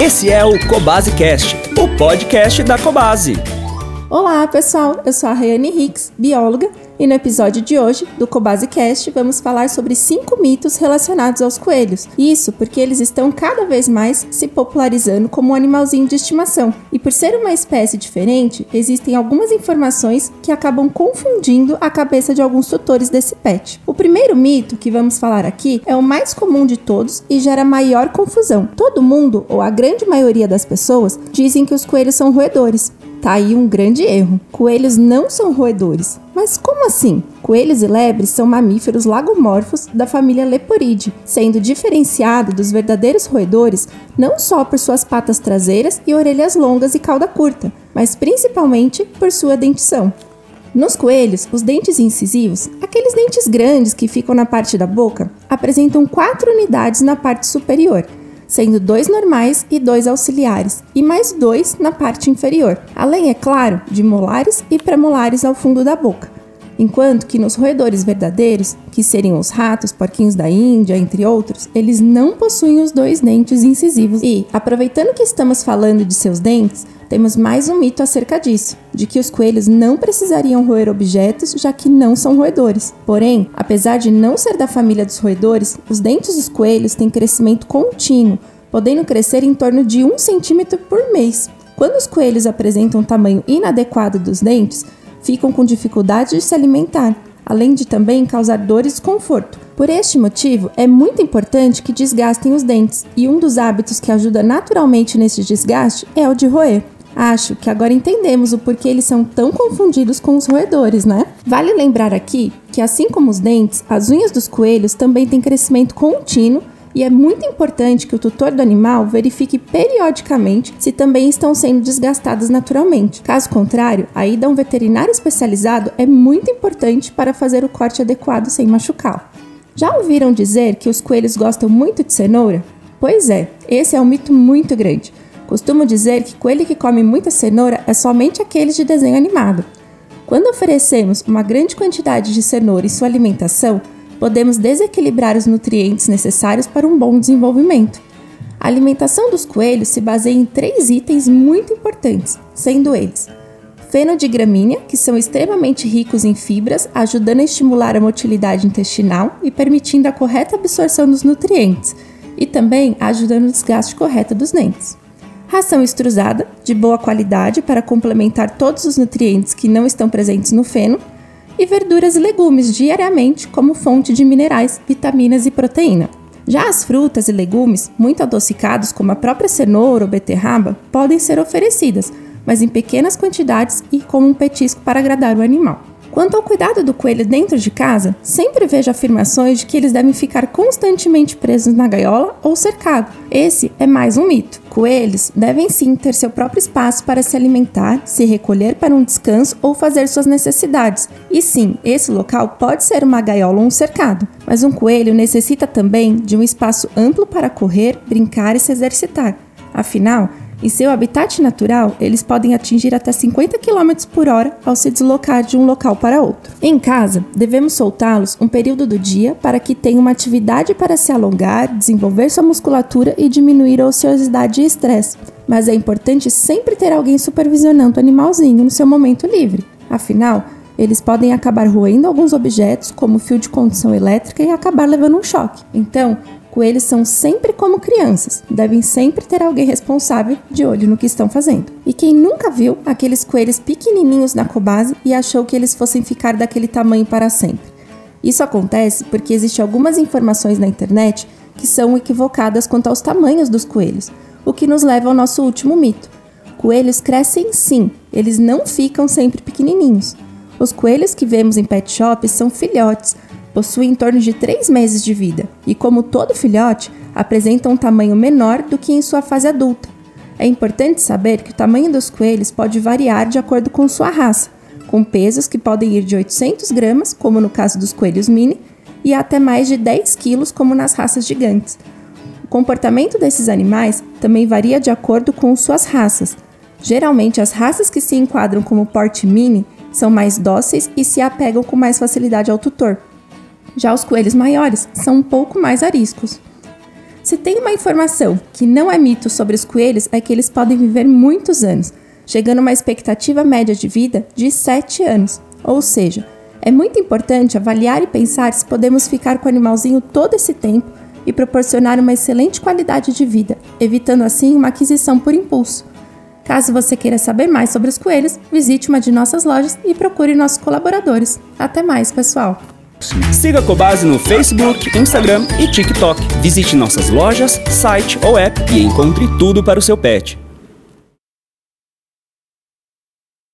Esse é o Cobase Cast, o podcast da Cobase. Olá, pessoal. Eu sou a Rayane Hicks, bióloga, e no episódio de hoje do Cobase Cast vamos falar sobre cinco mitos relacionados aos coelhos. Isso porque eles estão cada vez mais se popularizando como um animalzinho de estimação. E por ser uma espécie diferente, existem algumas informações que acabam confundindo a cabeça de alguns tutores desse pet. O primeiro mito que vamos falar aqui é o mais comum de todos e gera maior confusão. Todo mundo, ou a grande maioria das pessoas, dizem que os coelhos são roedores. Tá aí um grande erro. Coelhos não são roedores. Mas como assim? Coelhos e lebres são mamíferos lagomorfos da família Leporidae, sendo diferenciado dos verdadeiros roedores não só por suas patas traseiras e orelhas longas e cauda curta, mas principalmente por sua dentição. Nos coelhos, os dentes incisivos, aqueles dentes grandes que ficam na parte da boca, apresentam quatro unidades na parte superior, sendo dois normais e dois auxiliares, e mais dois na parte inferior, além, é claro, de molares e premolares ao fundo da boca. Enquanto que nos roedores verdadeiros, que seriam os ratos, porquinhos da Índia, entre outros, eles não possuem os dois dentes incisivos. E, aproveitando que estamos falando de seus dentes, temos mais um mito acerca disso, de que os coelhos não precisariam roer objetos, já que não são roedores. Porém, apesar de não ser da família dos roedores, os dentes dos coelhos têm crescimento contínuo, podendo crescer em torno de um centímetro por mês. Quando os coelhos apresentam um tamanho inadequado dos dentes, ficam com dificuldade de se alimentar, além de também causar dores e desconforto. Por este motivo, é muito importante que desgastem os dentes, e um dos hábitos que ajuda naturalmente nesse desgaste é o de roer. Acho que agora entendemos o porquê eles são tão confundidos com os roedores, né? Vale lembrar aqui que, assim como os dentes, as unhas dos coelhos também têm crescimento contínuo e é muito importante que o tutor do animal verifique periodicamente se também estão sendo desgastadas naturalmente. Caso contrário, a ida a um veterinário especializado é muito importante para fazer o corte adequado sem machucá-lo. Já ouviram dizer que os coelhos gostam muito de cenoura? Pois é, esse é um mito muito grande. Costumo dizer que coelho que come muita cenoura é somente aqueles de desenho animado. Quando oferecemos uma grande quantidade de cenoura em sua alimentação, podemos desequilibrar os nutrientes necessários para um bom desenvolvimento. A alimentação dos coelhos se baseia em três itens muito importantes, sendo eles feno de gramínea, que são extremamente ricos em fibras, ajudando a estimular a motilidade intestinal e permitindo a correta absorção dos nutrientes, e também ajudando o desgaste correto dos dentes ração extrusada, de boa qualidade para complementar todos os nutrientes que não estão presentes no feno, e verduras e legumes diariamente como fonte de minerais, vitaminas e proteína. Já as frutas e legumes, muito adocicados, como a própria cenoura ou beterraba, podem ser oferecidas, mas em pequenas quantidades e como um petisco para agradar o animal. Quanto ao cuidado do coelho dentro de casa, sempre vejo afirmações de que eles devem ficar constantemente presos na gaiola ou cercado. Esse é mais um mito. Coelhos devem sim ter seu próprio espaço para se alimentar, se recolher para um descanso ou fazer suas necessidades. E sim, esse local pode ser uma gaiola ou um cercado, mas um coelho necessita também de um espaço amplo para correr, brincar e se exercitar. Afinal, em seu habitat natural, eles podem atingir até 50 km por hora ao se deslocar de um local para outro. Em casa, devemos soltá-los um período do dia para que tenham uma atividade para se alongar, desenvolver sua musculatura e diminuir a ociosidade e estresse. Mas é importante sempre ter alguém supervisionando o animalzinho no seu momento livre. Afinal, eles podem acabar roendo alguns objetos, como fio de condução elétrica, e acabar levando um choque. Então, Coelhos são sempre como crianças, devem sempre ter alguém responsável de olho no que estão fazendo. E quem nunca viu aqueles coelhos pequenininhos na cobase e achou que eles fossem ficar daquele tamanho para sempre? Isso acontece porque existem algumas informações na internet que são equivocadas quanto aos tamanhos dos coelhos, o que nos leva ao nosso último mito. Coelhos crescem sim, eles não ficam sempre pequenininhos. Os coelhos que vemos em pet shops são filhotes, possui em torno de 3 meses de vida e, como todo filhote, apresenta um tamanho menor do que em sua fase adulta. É importante saber que o tamanho dos coelhos pode variar de acordo com sua raça, com pesos que podem ir de 800 gramas, como no caso dos coelhos mini, e até mais de 10 quilos, como nas raças gigantes. O comportamento desses animais também varia de acordo com suas raças. Geralmente, as raças que se enquadram como porte mini são mais dóceis e se apegam com mais facilidade ao tutor, já os coelhos maiores são um pouco mais ariscos. Se tem uma informação que não é mito sobre os coelhos, é que eles podem viver muitos anos, chegando a uma expectativa média de vida de 7 anos. Ou seja, é muito importante avaliar e pensar se podemos ficar com o animalzinho todo esse tempo e proporcionar uma excelente qualidade de vida, evitando assim uma aquisição por impulso. Caso você queira saber mais sobre os coelhos, visite uma de nossas lojas e procure nossos colaboradores. Até mais, pessoal! Siga a Cobase no Facebook, Instagram e TikTok. Visite nossas lojas, site ou app e encontre tudo para o seu pet.